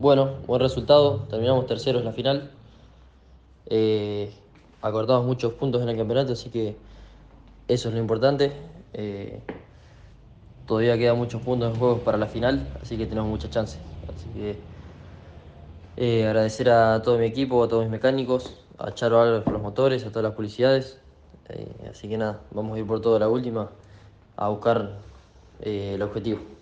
Bueno, buen resultado, terminamos terceros en la final. Eh, acortamos muchos puntos en el campeonato, así que eso es lo importante. Eh, todavía quedan muchos puntos en juego para la final, así que tenemos muchas chances. Así que eh, agradecer a todo mi equipo, a todos mis mecánicos, a Charo Álvarez por los motores, a todas las publicidades. Eh, así que nada, vamos a ir por toda la última a buscar eh, el objetivo.